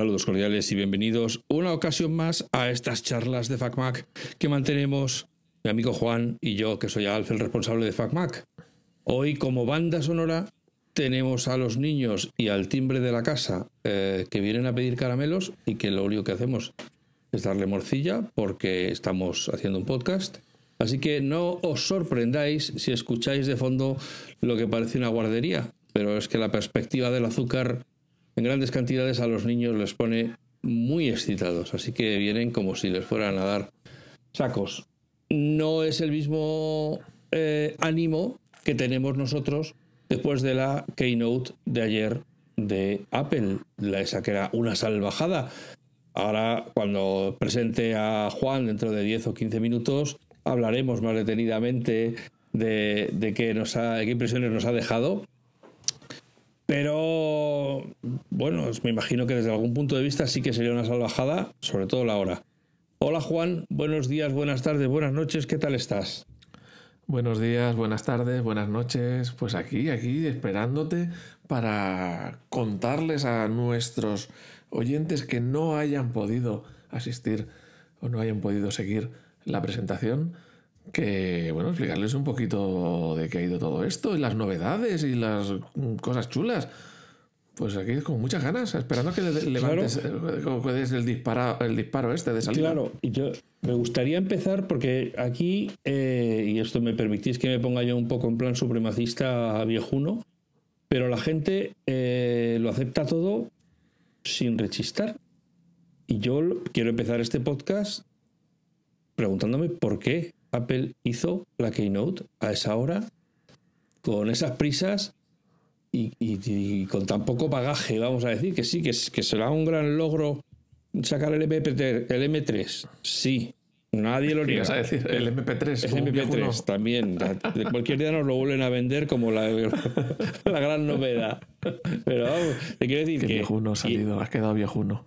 Saludos cordiales y bienvenidos una ocasión más a estas charlas de FacMac que mantenemos mi amigo Juan y yo, que soy Alf, el responsable de FacMac. Hoy, como banda sonora, tenemos a los niños y al timbre de la casa eh, que vienen a pedir caramelos y que lo único que hacemos es darle morcilla porque estamos haciendo un podcast. Así que no os sorprendáis si escucháis de fondo lo que parece una guardería, pero es que la perspectiva del azúcar en grandes cantidades a los niños les pone muy excitados, así que vienen como si les fueran a dar sacos. No es el mismo eh, ánimo que tenemos nosotros después de la keynote de ayer de Apple, la esa que era una salvajada. Ahora, cuando presente a Juan dentro de 10 o 15 minutos, hablaremos más detenidamente de, nos ha, qué impresiones nos ha dejado pero bueno, me imagino que desde algún punto de vista sí que sería una salvajada, sobre todo la hora. Hola Juan, buenos días, buenas tardes, buenas noches, ¿qué tal estás? Buenos días, buenas tardes, buenas noches. Pues aquí, aquí, esperándote para contarles a nuestros oyentes que no hayan podido asistir o no hayan podido seguir la presentación que, bueno, explicarles un poquito de qué ha ido todo esto y las novedades y las cosas chulas. Pues aquí con muchas ganas, esperando que le levantes eh, el, disparo, el disparo este de salida. Claro, yo me gustaría empezar porque aquí, eh, y esto me permitís que me ponga yo un poco en plan supremacista viejuno, pero la gente eh, lo acepta todo sin rechistar. Y yo quiero empezar este podcast preguntándome por qué Apple hizo la keynote a esa hora, con esas prisas y, con tan poco bagaje, vamos a decir, que sí, que, que será un gran logro sacar el, MP3, el M3, sí. Nadie lo niega. decir? El MP3. El MP3 también. De cualquier día nos lo vuelven a vender como la, la gran novedad. Pero vamos, te quiero decir que. viejuno ha salido, has quedado viejuno.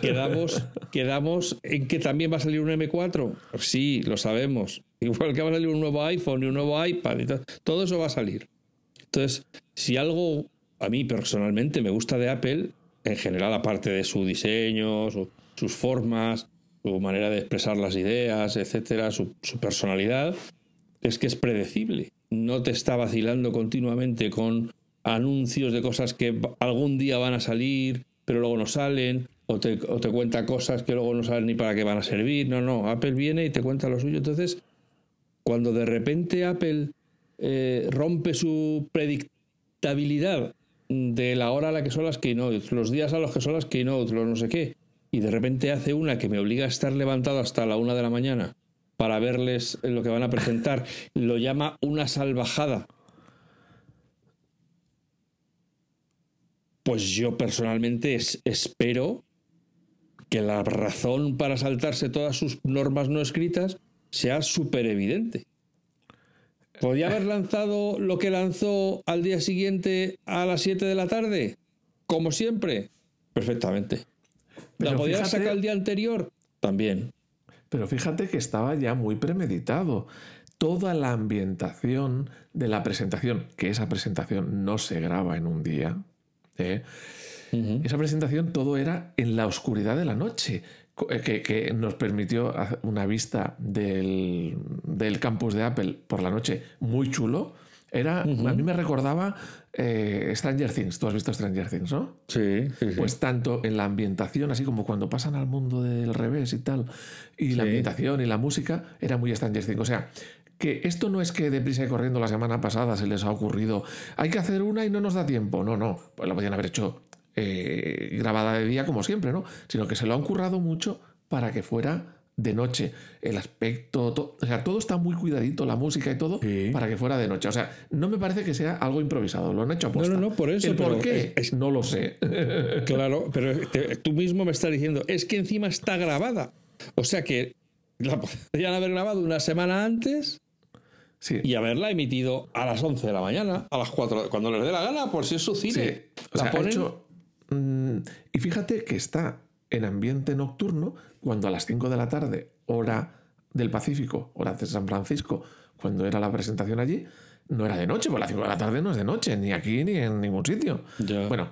Quedamos, quedamos en que también va a salir un M4. Sí, lo sabemos. Igual que va a salir un nuevo iPhone y un nuevo iPad todo, eso va a salir. Entonces, si algo a mí personalmente me gusta de Apple, en general, aparte de su diseño, sus formas, su manera de expresar las ideas, etcétera, su personalidad, es que es predecible. No te está vacilando continuamente con anuncios de cosas que algún día van a salir, pero luego no salen o te, cuenta cosas que luego no sabes ni para qué van a servir. No, no, Apple viene y te cuenta lo suyo. Entonces, cuando de repente Apple eh, rompe su predictabilidad de la hora a la que son las keynotes, los días a los que son las keynotes, los no sé qué, y de repente hace una que me obliga a estar levantado hasta la una de la mañana para verles lo que van a presentar, lo llama una salvajada pues yo personalmente espero que la razón para saltarse todas sus normas no escritas sea súper evidente. ¿Podría haber lanzado lo que lanzó al día siguiente a las 7 de la tarde? Como siempre. Perfectamente. ¿La podía sacar sacar el día anterior? También. Pero fíjate que estaba ya muy premeditado. Toda la ambientación de la presentación, que esa presentación no se graba en un día, ¿eh? Esa presentación todo era en la oscuridad de la noche, eh, que, nos permitió una vista del, campus de Apple por la noche muy chulo. Era, A mí me recordaba eh, Stranger Things. Tú has visto Stranger Things, ¿no? Sí, Pues tanto en la ambientación, así como cuando pasan al mundo del revés y tal, y la ambientación y la música, era muy Stranger Things. O sea, que esto no es que deprisa y corriendo la semana pasada se les ha ocurrido, hay que hacer una y no nos da tiempo. No, no, pues lo podían haber hecho eh, grabada de día como siempre, ¿no? Sino que se lo han currado mucho para que fuera de noche. El aspecto, o sea, todo está muy cuidadito, la música y todo, para que fuera de noche. O sea, no me parece que sea algo improvisado, lo han hecho a No, no, no, por eso. ¿El por qué? no lo sé. Claro, pero tú mismo me estás diciendo, es que encima está grabada. O sea que la podrían haber grabado una semana antes y haberla emitido a las 11 de la mañana, a las 4, cuando les dé la gana, por si es su cine. Mm, y fíjate que está en ambiente nocturno cuando a las 5 de la tarde, hora del Pacífico, hora de San Francisco, cuando era la presentación allí, no era de noche, porque las 5 de la tarde no es de noche, ni aquí ni en ningún sitio. Bueno,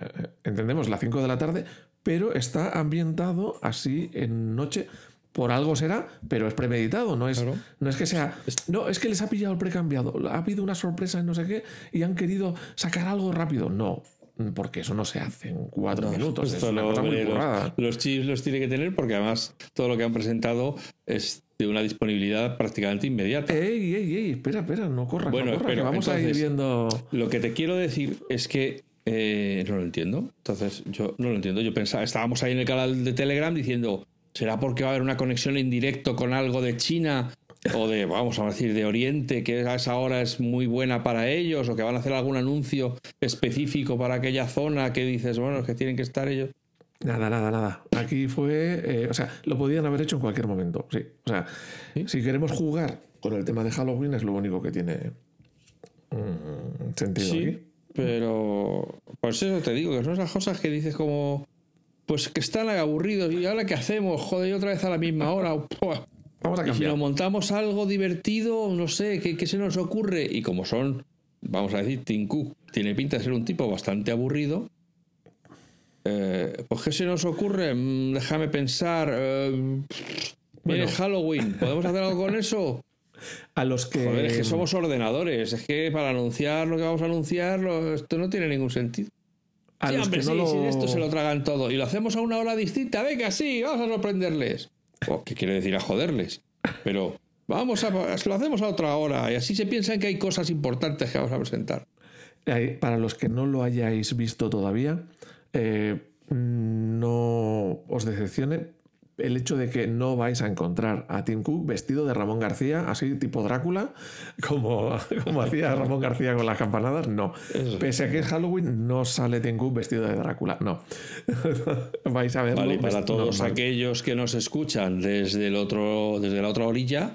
eh, entendemos las 5 de la tarde, pero está ambientado así en noche. Por algo será, pero es premeditado, no es, no es que sea. No, es que les ha pillado el precambiado, ha habido una sorpresa en no sé qué y han querido sacar algo rápido. No, porque eso no se hace en cuatro minutos. Es una cosa muy los, los, chips los tiene que tener porque además todo lo que han presentado es de una disponibilidad prácticamente inmediata. ¡Ey, ey, ey! Espera, espera, no corras, bueno, no corras, vamos a ir viendo... Lo que te quiero decir es que eh, no lo entiendo. Entonces, yo no lo entiendo. Yo pensaba, estábamos ahí en el canal de Telegram diciendo, ¿será porque va a haber una conexión en directo con algo de China o de, vamos a decir, de Oriente, que a esa hora es muy buena para ellos, o que van a hacer algún anuncio específico para aquella zona que dices, bueno, es que tienen que estar ellos. Nada, nada, nada. Aquí fue. Eh, o sea, lo podían haber hecho en cualquier momento. Sí. O sea, si queremos jugar con el tema de Halloween, es lo único que tiene mm, sentido. Sí, pero. Pues eso te digo, que son esas cosas que dices como. Pues que están aburridos. ¿Y ahora qué hacemos? Joder, otra vez a la misma hora. Vamos a cambiar. Y si nos montamos algo divertido, no sé, ¿qué, ¿qué, se nos ocurre? Y como son, vamos a decir, Tim Cook tiene pinta de ser un tipo bastante aburrido eh, pues, ¿qué se nos ocurre? Mm, déjame pensar. Eh, viene Halloween. ¿Podemos hacer algo con eso? A los que. Joder, es que somos ordenadores. Es que para anunciar lo que vamos a anunciar, esto no tiene ningún sentido. A los que no sí, esto se lo tragan todo. Y lo hacemos a una hora distinta. Venga, sí, vamos a sorprenderles. ¿Qué quiere decir a joderles? Pero vamos a. Lo hacemos a otra hora. Y así se piensan que hay cosas importantes que vamos a presentar. Para los que no lo hayáis visto todavía, eh, no os decepcione el hecho de que no vais a encontrar a Tim Cook vestido de Ramón García, así tipo Drácula, como, como hacía Ramón García con las campanadas, no. Pese a que es Halloween, no sale Tim Cook vestido de Drácula, no. vais a verlo. Vale, para todos aquellos que nos escuchan desde, el otro, desde la otra orilla,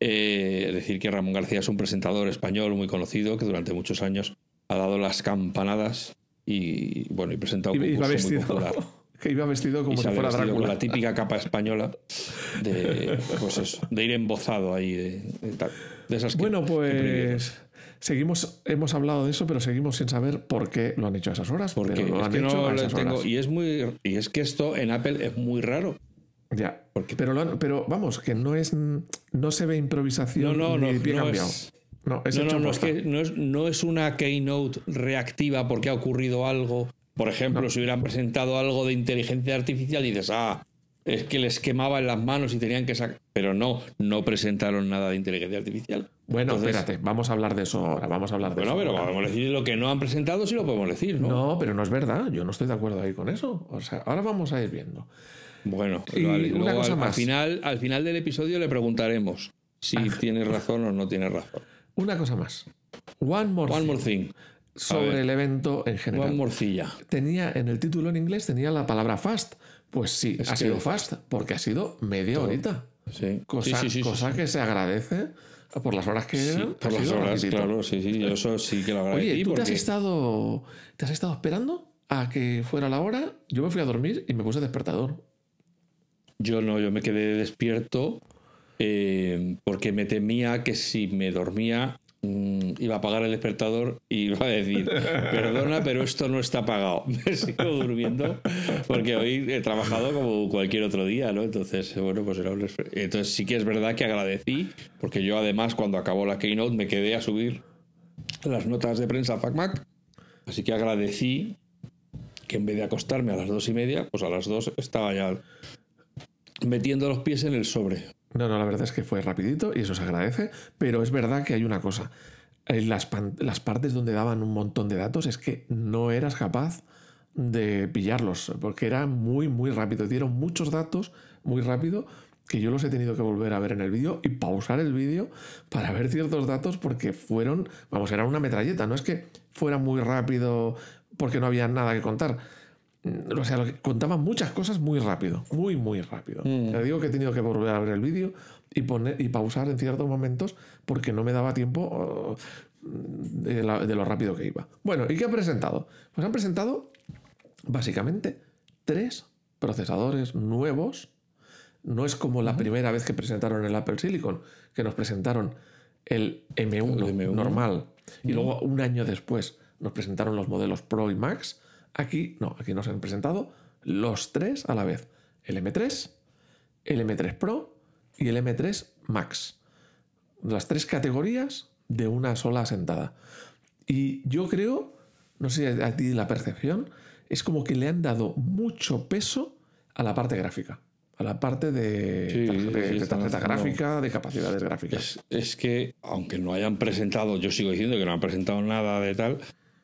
eh, decir que Ramón García es un presentador español muy conocido que durante muchos años ha dado las campanadas y bueno, y presentado un iba vestido, Que iba vestido como si fuera Drácula. Con la típica capa española de, pues de ir embozado ahí. De, esas bueno, pues seguimos, hemos hablado de eso, pero seguimos sin saber por qué lo han hecho a esas horas. Porque lo han hecho tengo, Y es muy y es que esto en Apple es muy raro. Ya, porque, pero, pero vamos, que no es no se ve improvisación no, no, ni pie cambiado. No, no, no, es que no es, una keynote reactiva porque ha ocurrido algo. Por ejemplo, si hubieran presentado algo de inteligencia artificial dices, ah, es que les quemaba en las manos y tenían que sacar. Pero no, no presentaron nada de inteligencia artificial. Bueno, espérate, vamos a hablar de eso ahora, vamos a hablar de eso. Bueno, pero podemos decir lo que no han presentado, sí lo podemos decir, ¿no? No, pero no es verdad, yo no estoy de acuerdo ahí con eso. O sea, ahora vamos a ir viendo. Bueno, una cosa más. Al final, al final del episodio le preguntaremos si ah. tiene razón o no tiene razón. Una cosa más. One More, One more thing. Sobre el evento en general. One morcilla. Tenía en el título en inglés tenía la palabra fast. Pues sí, ha sido fast, porque ha sido media horita. Sí. Cosa, cosa que se agradece por las horas que eran. por las horas, claro, sí, sí. Yo eso sí que lo agradecí. Oye, ¿tú te, has estado, te has estado esperando a que fuera la hora? Yo me fui a dormir y me puse despertador. Yo no, yo me quedé despierto eh, porque me temía que si me dormía iba a apagar el despertador y iba a decir, perdona, pero esto no está apagado. Me sigo durmiendo porque hoy he trabajado como cualquier otro día, ¿no? Entonces, bueno, pues era Entonces sí que es verdad que agradecí, porque yo además cuando acabó la keynote me quedé a subir las notas de prensa FacMac, así que agradecí que en vez de acostarme a las dos y media, pues a las dos estaba ya metiendo los pies en el sobre. No, no, la verdad es que fue rapidito y eso se agradece, pero es verdad que hay una cosa. En las, las partes donde daban un montón de datos es que no eras capaz de pillarlos, porque era muy, muy rápido. Dieron muchos datos muy rápido que yo los he tenido que volver a ver en el vídeo y pausar el vídeo para ver ciertos datos porque fueron, vamos, era una metralleta, no es que fuera muy rápido porque no había nada que contar o sea, contaban muchas cosas muy rápido, muy, muy rápido. Mm. Te digo que he tenido que volver a ver el vídeo y, poner, y pausar en ciertos momentos porque no me daba tiempo de, lo rápido que iba. Bueno, ¿y qué han presentado? Pues han presentado básicamente tres procesadores nuevos. No es como la primera vez que presentaron el Apple Silicon, que nos presentaron el M1, normal. Y luego un año después nos presentaron los modelos Pro y Max. Aquí no, aquí nos han presentado los tres a la vez. El M3, el M3 Pro y el M3 Max. Las tres categorías de una sola sentada. Y yo creo, no sé a ti la percepción, es como que le han dado mucho peso a la parte gráfica a la parte de, tarjeta gráfica, de capacidades gráficas. Es, que, aunque no hayan presentado, yo sigo diciendo que no han presentado nada de tal,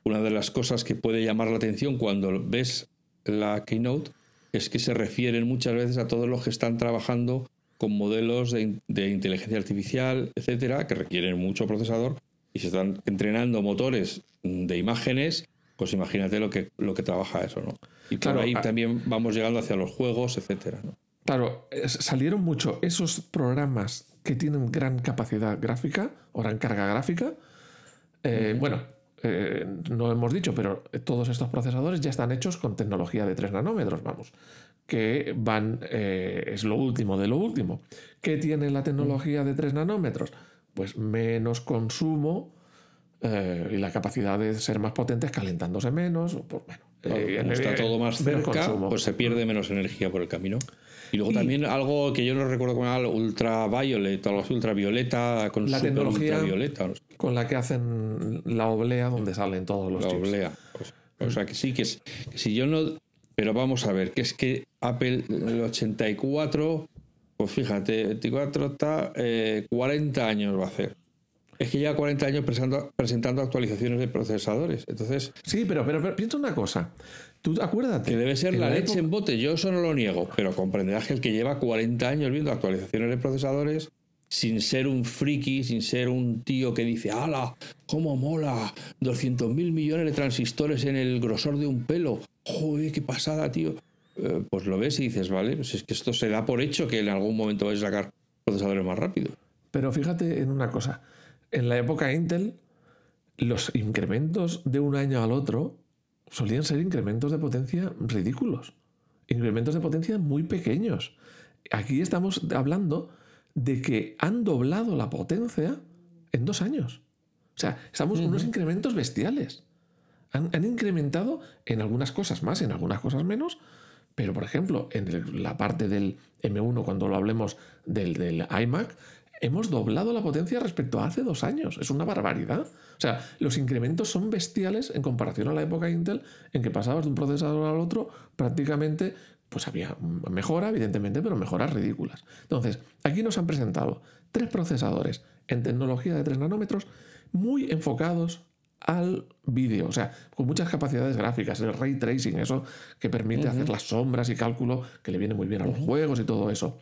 una de las cosas que puede llamar la atención cuando ves la keynote es que se refieren muchas veces a todos los que están trabajando con modelos de, de inteligencia artificial, etcétera, que requieren mucho procesador y se están entrenando motores de imágenes, pues imagínate lo que, lo que trabaja eso, ¿no? Y por ahí también vamos llegando hacia los juegos, etcétera, ¿no? Claro, salieron mucho esos programas que tienen gran capacidad gráfica o gran carga gráfica. Eh, bueno, eh, no hemos dicho, pero todos estos procesadores ya están hechos con tecnología de 3 nanómetros, vamos, que van, eh, es lo último de lo último. ¿Qué tiene la tecnología de 3 nanómetros? Pues menos consumo y la capacidad de ser más potentes calentándose menos. Pues, bueno, está todo más cerca, pues se pierde menos energía por el camino. Y luego también algo que yo no recuerdo como era ultraviolet, algo así, ultravioleta, con la tecnología con la que hacen la oblea donde salen todos los La oblea. Pues, o sea que sí, que, si yo no... Pero vamos a ver, que es que Apple el 84, pues fíjate, 24 está, 40 eh, años va a hacer. Es que ya 40 años presentando, presentando actualizaciones de procesadores. Entonces. Sí, pero, pero, pero piensa una cosa. Tú acuérdate. Que debe ser la, leche en bote. Yo eso no lo niego. Pero comprenderás que el que lleva 40 años viendo actualizaciones de procesadores, sin ser un friki, sin ser un tío que dice, ¡Hala! ¡Cómo mola! 200 mil millones de transistores en el grosor de un pelo. ¡Joder, qué pasada, tío! Eh, pues lo ves y dices, vale, pues es que esto se da por hecho que en algún momento vais a sacar procesadores más rápido. Pero fíjate en una cosa. En la época Intel, los incrementos de un año al otro solían ser incrementos de potencia ridículos. Incrementos de potencia muy pequeños. Aquí estamos hablando de que han doblado la potencia en dos años. O sea, estamos en unos incrementos bestiales. Han, incrementado en algunas cosas más, en algunas cosas menos, pero por ejemplo, en la parte del M1, cuando lo hablemos del, del iMac, hemos doblado la potencia respecto a hace dos años. Es una barbaridad. O sea, los incrementos son bestiales en comparación a la época Intel, en que pasabas de un procesador al otro prácticamente, pues había mejora, evidentemente, pero mejoras ridículas. Entonces, aquí nos han presentado tres procesadores en tecnología de 3 nanómetros muy enfocados al vídeo, o sea, con muchas capacidades gráficas, el ray tracing, eso que permite hacer las sombras y cálculo que le viene muy bien a los juegos y todo eso.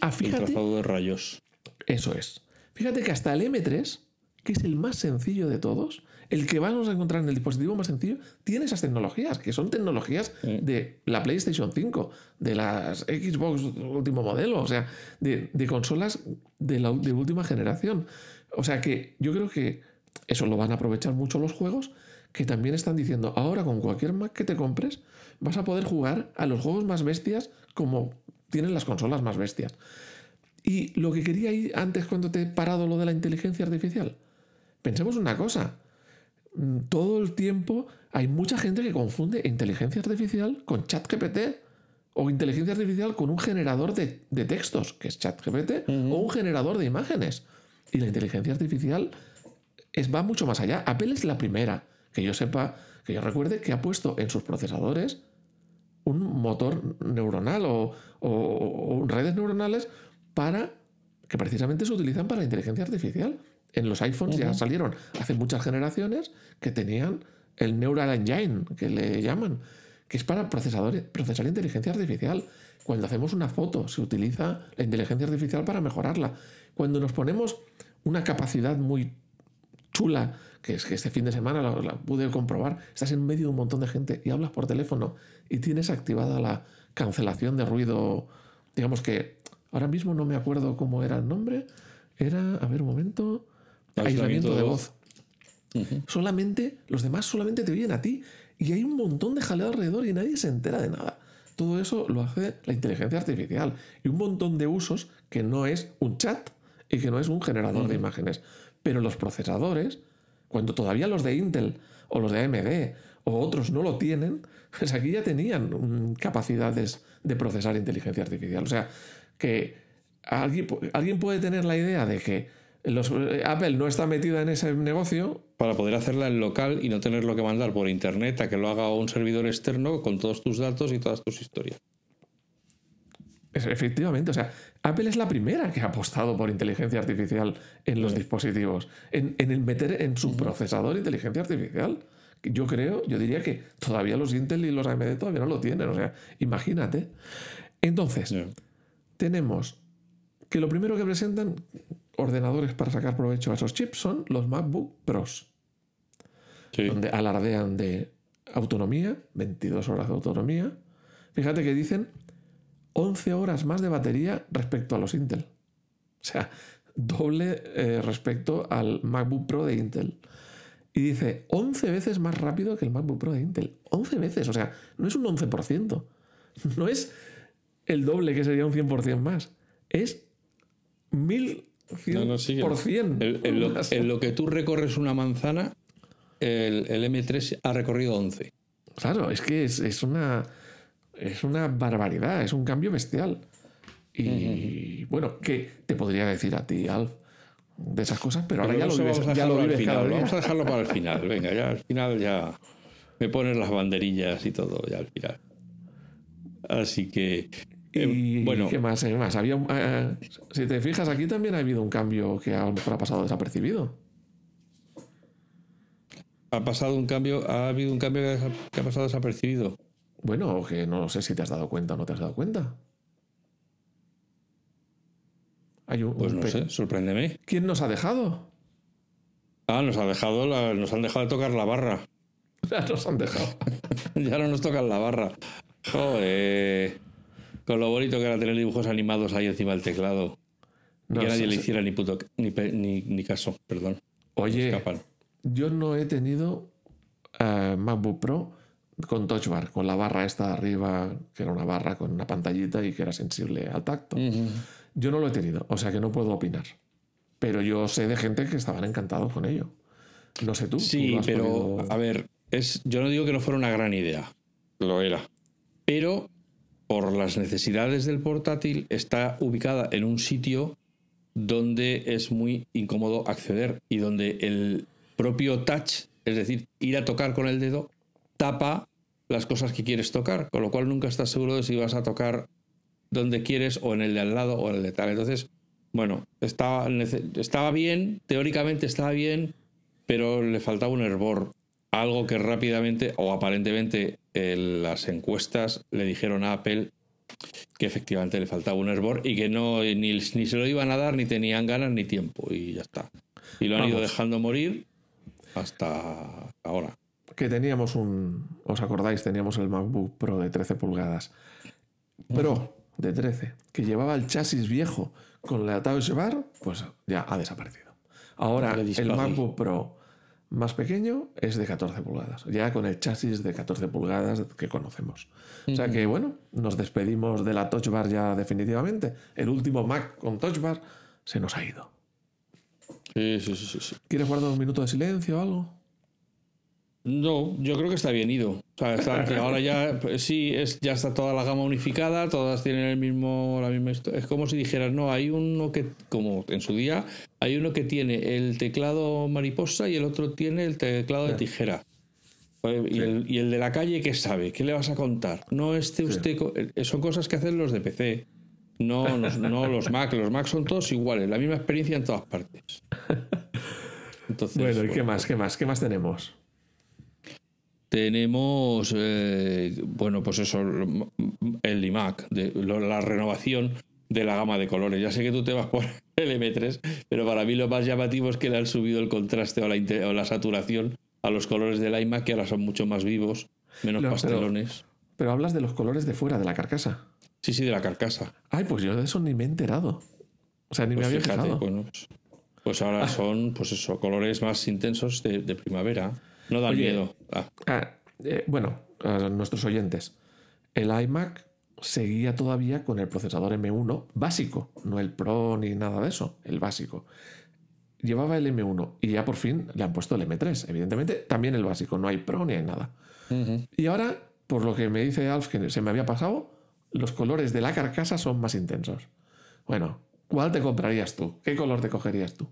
Ah, fíjate, de rayos. Eso es. Fíjate que hasta el M3, que es el más sencillo de todos, el que vamos a encontrar en el dispositivo más sencillo, tiene esas tecnologías, que son tecnologías de la PlayStation 5, de las Xbox último modelo, o sea, de, consolas de, la, de última generación. O sea que yo creo que eso lo van a aprovechar mucho los juegos, que también están diciendo, ahora con cualquier Mac que te compres, vas a poder jugar a los juegos más bestias como tienen las consolas más bestias. Y lo que quería ir antes cuando te he parado lo de la inteligencia artificial. Pensemos una cosa. Mm, todo el tiempo hay mucha gente que confunde inteligencia artificial con ChatGPT o inteligencia artificial con un generador de, textos, que es ChatGPT, o un generador de imágenes. Y la inteligencia artificial es, va mucho más allá. Apple es la primera, que yo sepa, que yo recuerde, que ha puesto en sus procesadores un motor neuronal o, o redes neuronales para que precisamente se utilizan para la inteligencia artificial. En los iPhones ya salieron hace muchas generaciones que tenían el Neural Engine, que le llaman, que es para procesar inteligencia artificial. Cuando hacemos una foto, se utiliza la inteligencia artificial para mejorarla. Cuando nos ponemos una capacidad muy chula, que es que este fin de semana la, la, pude comprobar, estás en medio de un montón de gente y hablas por teléfono y tienes activada la cancelación de ruido, digamos que Ahora mismo no me acuerdo cómo era el nombre. Era, a ver un momento, aislamiento, de voz. Solamente, los demás solamente te oyen a ti. Y hay un montón de jaleo alrededor y nadie se entera de nada. Todo eso lo hace la inteligencia artificial. Y un montón de usos que no es un chat y que no es un generador de imágenes. Pero los procesadores cuando todavía los de Intel o los de AMD o otros no lo tienen, pues aquí ya tenían mm, capacidades de procesar inteligencia artificial. O sea, que alguien, alguien puede tener la idea de que los, eh, Apple no está metida en ese negocio. Para poder hacerla en local y no tenerlo que mandar por internet a que lo haga un servidor externo con todos tus datos y todas tus historias. Efectivamente, o sea, Apple es la primera que ha apostado por inteligencia artificial en los dispositivos, en, el meter en su procesador inteligencia artificial. Yo creo, yo diría que todavía los Intel y los AMD todavía no lo tienen, o sea, imagínate. Entonces, tenemos que lo primero que presentan ordenadores para sacar provecho a esos chips son los MacBook Pros, donde alardean de autonomía, 22 horas de autonomía. Fíjate que dicen 11 horas más de batería respecto a los Intel. O sea, doble eh, respecto al MacBook Pro de Intel. Y dice 11 veces más rápido que el MacBook Pro de Intel. 11 veces, o sea, no es un 11%. No es el doble que sería un 100% más. Es 1100%. en, lo, que tú recorres una manzana, el, M3 ha recorrido 11. Claro, es que es una es una barbaridad, es un cambio bestial. Y bueno, ¿qué te podría decir a ti, Alf, de esas cosas? Pero, ahora ya lo vives, ya lo vives final, Vamos a dejarlo para el final. Venga, ya al final ya me ponen las banderillas y todo, ya al final. Así que. Eh, bueno. ¿Qué más? ¿Qué más? Había, eh, si te fijas, aquí también ha habido un cambio que a lo mejor ha pasado desapercibido. Ha pasado un cambio, ha habido un cambio que ha pasado desapercibido. Bueno, que no sé si te has dado cuenta o no te has dado cuenta. Hay un, pues no sé, sorpréndeme. ¿Quién nos ha dejado? Ah, nos ha dejado, nos han dejado de tocar la barra. Ya nos han dejado. ya no nos tocan la barra. Joder. Con lo bonito que era tener dibujos animados ahí encima del teclado. y que nadie le hiciera ni, puto, ni, caso, perdón. Oye, yo no he tenido uh, MacBook Pro con Touch Bar, con la barra esta arriba, que era una barra con una pantallita y que era sensible al tacto. Yo no lo he tenido, o sea que no puedo opinar. Pero yo sé de gente que estaban encantados con ello. No sé tú. Sí, pero a ver, es, yo no digo que no fuera una gran idea, lo era. Pero por las necesidades del portátil está ubicada en un sitio donde es muy incómodo acceder y donde el propio touch, es decir, ir a tocar con el dedo, tapa las cosas que quieres tocar, con lo cual nunca estás seguro de si vas a tocar donde quieres o en el de al lado o en el de tal. Entonces, bueno, estaba, estaba bien, teóricamente estaba bien, pero le faltaba un hervor. Algo que rápidamente o aparentemente en las encuestas le dijeron a Apple que efectivamente le faltaba un hervor y que no ni, ni se lo iban a dar, ni tenían ganas ni tiempo, y ya está. Y lo han ido dejando morir hasta ahora que teníamos un, ¿os acordáis? Teníamos el MacBook Pro de 13 pulgadas. Pro de 13, que llevaba el chasis viejo con la Touch Bar, pues ya ha desaparecido. Ahora el MacBook Pro más pequeño es de 14 pulgadas, ya con el chasis de 14 pulgadas que conocemos. O sea que bueno, nos despedimos de la Touch Bar ya definitivamente. El último Mac con Touch Bar se nos ha ido. Sí, sí, sí, sí. ¿Quieres guardar un minuto de silencio o algo? No, yo creo que está bien ido. O sea, ahora ya sí es ya está toda la gama unificada, todas tienen el mismo la misma es como si dijeras, no, hay uno que como en su día hay uno que tiene el teclado mariposa y el otro tiene el teclado de tijera. Y, el, de la calle, ¿qué sabe? ¿Qué le vas a contar? No esté usted. Eh, son cosas que hacen los de PC. No, no, no, los Mac. Los Mac son todos iguales, la misma experiencia en todas partes. Entonces, bueno, ¿y qué más? ¿Qué más? ¿Qué más tenemos? Tenemos, eh, bueno, pues eso, el iMac, de, la renovación de la gama de colores. Ya sé que tú te vas por el M3, pero para mí lo más llamativo es que le han subido el contraste o la, la saturación a los colores del iMac, que ahora son mucho más vivos, menos pastelones. Pero, hablas de los colores de fuera, de la carcasa. Sí, sí, de la carcasa. Ay, pues yo de eso ni me he enterado. O sea, ni me pues había fijado. pues ahora ah. son, pues eso, colores más intensos de primavera. No da miedo. Ah. Ah, eh, bueno, a nuestros oyentes. El iMac seguía todavía con el procesador M1 básico, no el Pro ni nada de eso, el básico. llevaba el M1 y ya por fin le han puesto el M3. Evidentemente, también el básico, no hay Pro ni hay nada. Y ahora, por lo que me dice Alf que se me había pasado, los colores de la carcasa son más intensos. Bueno, ¿cuál te comprarías tú? ¿Qué color te cogerías tú?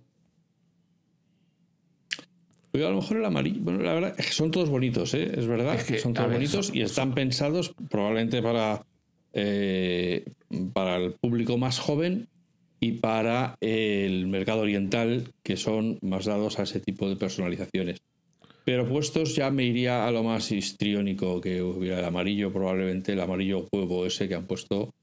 a lo mejor el amarillo. Bueno, la verdad es que son todos bonitos, ¿eh? Es verdad. que, son todos bonitos y están pensados probablemente para, eh, para el público más joven y para el mercado oriental, que son más dados a ese tipo de personalizaciones. Pero puestos ya me iría a lo más histriónico que hubiera el amarillo, probablemente el amarillo huevo ese que han puesto.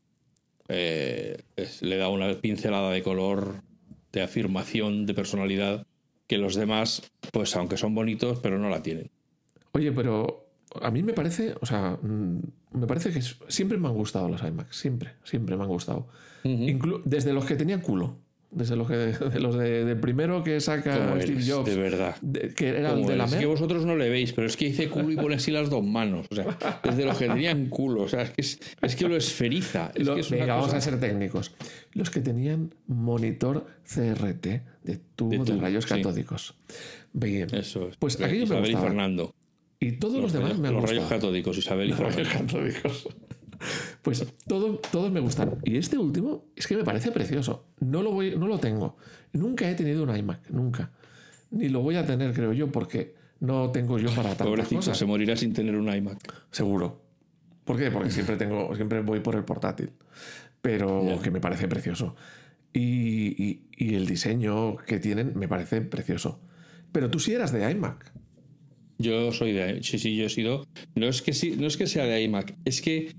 Eh, le da una pincelada de color, de afirmación, de personalidad que los demás, pues aunque son bonitos, pero no la tienen. Oye, pero a mí me parece, o sea, mm, me parece que siempre me han gustado los iMac, siempre, siempre me han gustado. desde los que tenían culo. Desde los, que, de los de, primero que saca Steve Jobs. De verdad. que era el de la Es que vosotros no le veis, pero es que dice culo y pone así las dos manos. O sea, desde los que tenían culo. O sea, es que, es, que lo esferiza. Es venga, vamos a ser técnicos. Los que tenían monitor CRT de tubo de, rayos catódicos. Bien. Eso es. Pues aquello me gustaba. Fernando. Y todos los, demás me han Los rayos catódicos, Isabel y Fernando. Rayos catódicos. Pues todo, todos me gustan. Y este último es que me parece precioso. No lo, voy, no lo tengo. Nunca he tenido un iMac, nunca. Ni lo voy a tener, creo yo, porque no tengo yo para tantas Pobrecito, se morirá sin tener un iMac. Seguro. ¿Por qué? Porque siempre, tengo, siempre voy por el portátil. Pero que me parece precioso. Y, el diseño que tienen me parece precioso. Pero tú sí eras de iMac. Yo soy de sí, sí, yo he sido. No es que sí, no es que sea de iMac, es que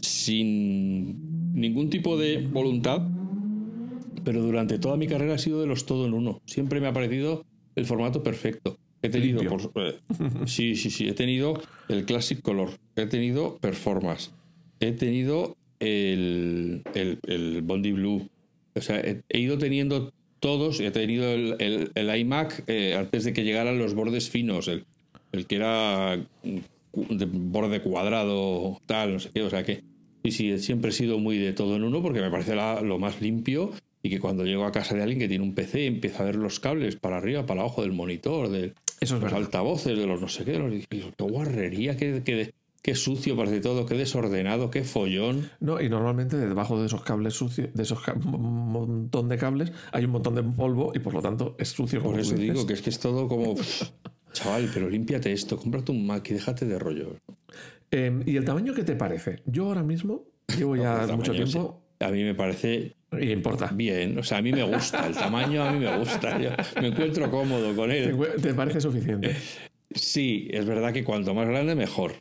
sin ningún tipo de voluntad, pero durante toda mi carrera ha sido de los todo en uno. Siempre me ha parecido el formato perfecto. He tenido, eh, sí, sí, sí, he tenido el Classic Color, he tenido Performance, he tenido el, el, Bondi Blue. O sea, he, ido teniendo todos, he tenido el, el, iMac eh, antes de que llegaran los bordes finos, el, el que era de borde cuadrado, tal, no sé qué, o sea que y sí, siempre he sido muy de todo en uno porque me parece lo más limpio y que cuando llego a casa de alguien que tiene un PC empieza a ver los cables para arriba, para abajo del monitor, de los altavoces, de los no sé qué, de los, qué guarrería, qué, qué, sucio parece todo, qué desordenado, qué follón. No, y normalmente debajo de esos cables sucios, de esos montón de cables, hay un montón de polvo y por lo tanto es sucio. Por eso digo que es que es todo como... Chaval, pero límpiate esto, cómprate un Mac y déjate de rollo. Em, ¿Y el tamaño qué te parece? Yo ahora mismo llevo ya mucho tiempo. A mí me parece. Y importa. Bien, o sea, a mí me gusta. El tamaño a mí me gusta. me encuentro cómodo con él. ¿Te parece suficiente? Sí, es verdad que cuanto más grande, mejor.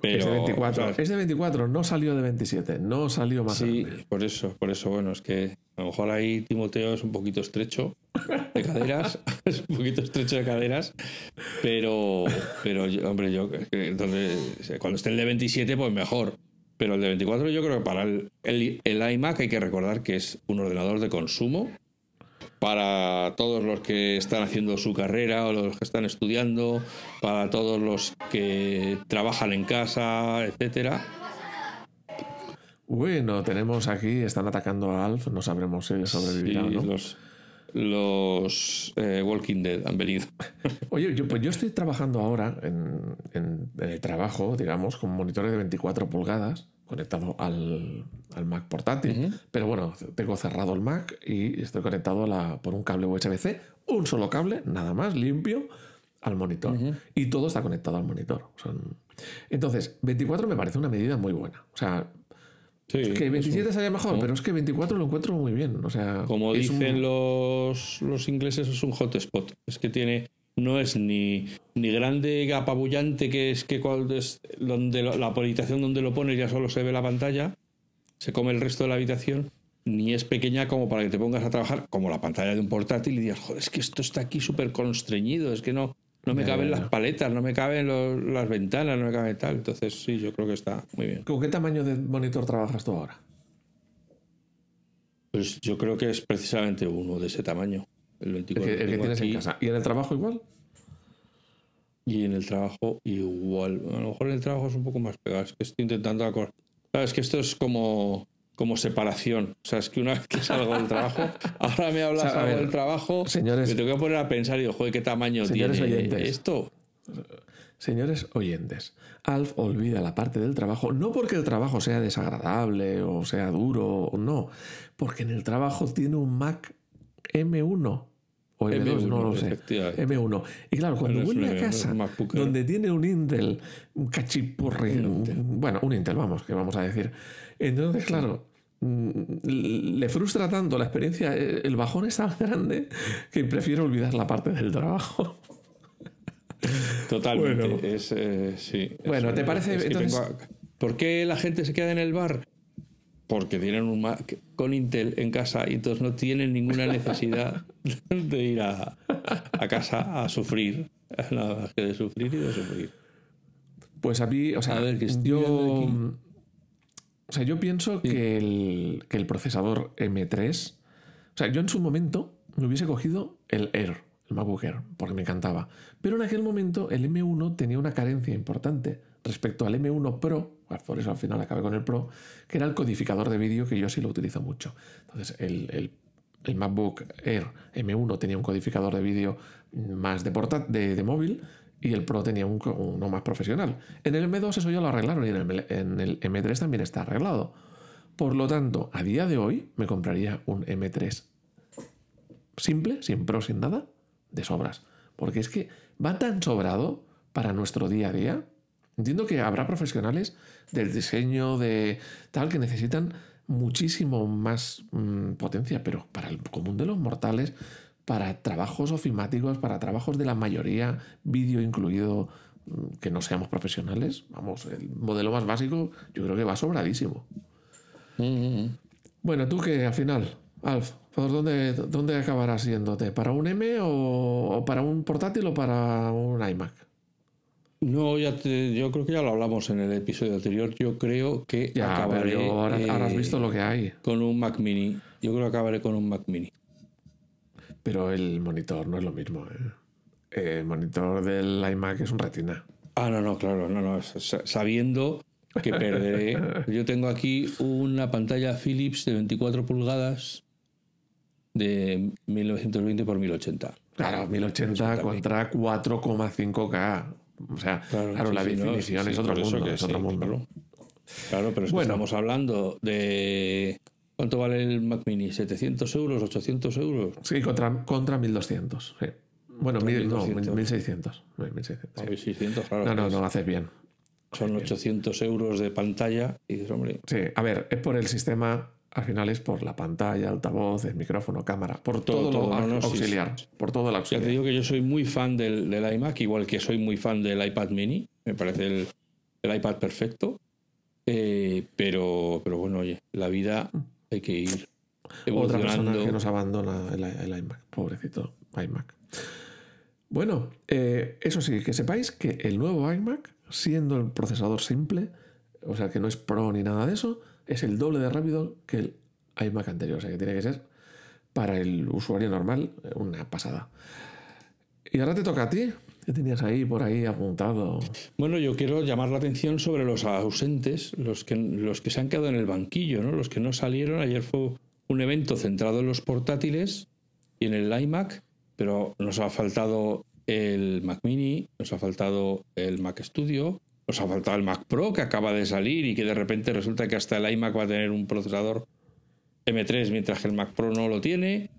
Pero, es de 24. es de 24, no salió de 27, no salió más Sí, por eso, por eso, bueno, es que a lo mejor ahí Timoteo es un poquito estrecho de caderas, es un poquito estrecho de caderas, pero, pero hombre, yo, entonces, cuando esté el de 27, pues mejor. Pero el de 24 yo creo que para el, el iMac hay que recordar que es un ordenador de consumo para todos los que están haciendo su carrera o los que están estudiando, para todos los que trabajan en casa, etcétera. Bueno, tenemos aquí, están atacando a Alf, no sabremos si sobrevivirá o no. Los, los eh, Walking Dead han venido. Oye, yo, pues yo estoy trabajando ahora en, en, el trabajo, digamos, con monitores de 24 pulgadas conectado al, al Mac portátil. Pero bueno, tengo cerrado el Mac y estoy conectado la, por un cable USB-C, un solo cable, nada más, limpio, al monitor. Y todo está conectado al monitor. entonces, 24 me parece una medida muy buena. O sea, que 27 sería mejor, pero es que 24 lo encuentro muy bien. O sea, Como dicen los, los ingleses, es un hotspot. Es que tiene no es ni, ni grande apabullante que es que es donde la habitación donde lo pones ya solo se ve la pantalla, se come el resto de la habitación, ni es pequeña como para que te pongas a trabajar como la pantalla de un portátil y digas, joder, es que esto está aquí súper constreñido, es que no, no me caben las paletas, no me caben las ventanas, no me cabe tal. Entonces sí, yo creo que está muy bien. ¿Con qué tamaño de monitor trabajas tú ahora? Pues yo creo que es precisamente uno de ese tamaño. El, que, tienes en casa. ¿Y en el trabajo igual? Y en el trabajo igual. A lo mejor en el trabajo es un poco más pegado. Es que estoy intentando acordar. es que esto es como. como separación. O sea, es que una vez que salgo del trabajo, ahora me hablas O sea, a algo ver, del trabajo, señores- me tengo que poner a pensar y digo, joder, ¿qué tamaño Señores tiene oyentes. esto? Señores oyentes, Alf olvida la parte del trabajo, no porque el trabajo sea desagradable o sea duro, no, porque en el trabajo tiene un Mac M1 o M2, no M1, lo sé. efectivamente. M1. Y claro, cuando No vuelve a M1, casa, donde tiene un Intel, un cachipurri, un- bueno, un Intel, vamos, que vamos a decir. Entonces, claro, mm, le frustra tanto la experiencia, eh, el bajón es tan grande que prefiere olvidar la parte del trabajo. Totalmente. Bueno. Es, eh, sí, Bueno, es- ¿te parece? es que Entonces- ¿Por qué la gente se queda en el bar? Porque tienen un Mac con Intel en casa y entonces no tienen ninguna necesidad de ir a, a casa a sufrir. Nada más que de sufrir y de sufrir. Pues a mí, o sea, A ver, que estoy yo. O sea, yo pienso que, el, que el procesador M3. O sea, yo en su momento me hubiese cogido el Air, el MacBook Air, porque me encantaba. Pero en aquel momento el M1 tenía una carencia importante respecto al M1 Pro, por eso al final acabé con el Pro, que era el codificador de vídeo que yo sí lo utilizo mucho. Entonces, el, MacBook Air M1 tenía un codificador de vídeo más de, de, de móvil y el Pro tenía un, uno más profesional. En el M2 eso ya lo arreglaron y en el, en el M3 también está arreglado. Por lo tanto, a día de hoy me compraría un M3 simple, sin Pro, sin nada, de sobras. Porque es que va tan sobrado para nuestro día a día. Entiendo que habrá profesionales del diseño de tal que necesitan muchísimo más mm, potencia, pero para el común de los mortales, para trabajos ofimáticos, para trabajos de la mayoría, vídeo incluido, mm, que no seamos profesionales, vamos, el modelo más básico yo creo que va sobradísimo. Bueno, tú que al final, Alf, ¿por dónde, dónde acabarás yéndote? ¿Para un M o, o para un portátil o para un iMac? No, ya te- yo creo que ya lo hablamos en el episodio anterior. Yo creo que Ya, acabaré pero ahora, ahora has eh, visto lo que hay. con un Mac Mini. Yo creo que acabaré con un Mac Mini. Pero el monitor no es lo mismo. ¿eh? El monitor del iMac es un retina. Ah, no, no, claro, no, no. sa- Sabiendo que perderé. Yo tengo aquí una pantalla Philips de 24 pulgadas de 1920 por 1080. Claro, 1080 contra 4,5K. O sea, claro, sí, la sí, no, definición sí, es otro mundo. que Es otro mundo. Claro, Claro, pero es que Bueno. estamos hablando de. ¿Cuánto vale el Mac Mini? ¿700 euros? ¿800 euros? Sí, contra, contra 1200. sí. Bueno, mil- no, 1200. 1600. 1600, sí. A ver, 600, claro. No, no, no, haces bien. Son 800 euros de pantalla y dices, hombre, Sí, a ver, es por el sistema, al final es por la pantalla, altavoz, el micrófono, cámara, por todo, Todo, todo, lo no, no, sí, auxiliar. Por todo el Ya auxiliar. te digo que yo soy muy fan del, del iMac, igual que soy muy fan del iPad mini. Me parece el, el iPad perfecto. Eh, pero, pero bueno, oye, la vida hay que ir Otra persona que nos abandona el, el iMac, pobrecito iMac. Bueno, eh, eso sí, que sepáis que el nuevo iMac, siendo el procesador simple, o sea que no es Pro ni nada de eso, es el doble de rápido que el iMac anterior. O sea que tiene que ser para el usuario normal una pasada. Y ahora te toca a ti. ¿Qué tenías ahí por ahí apuntado? Bueno, yo quiero llamar la atención sobre los ausentes, los que, los que se han quedado en el banquillo, ¿no? los que no salieron. Ayer fue un evento centrado en los portátiles y en el iMac, pero nos ha faltado el Mac Mini, nos ha faltado el Mac Studio, nos ha faltado el Mac Pro que acaba de salir y que de repente resulta que hasta el iMac va a tener un procesador M3 mientras que el Mac Pro no lo tiene.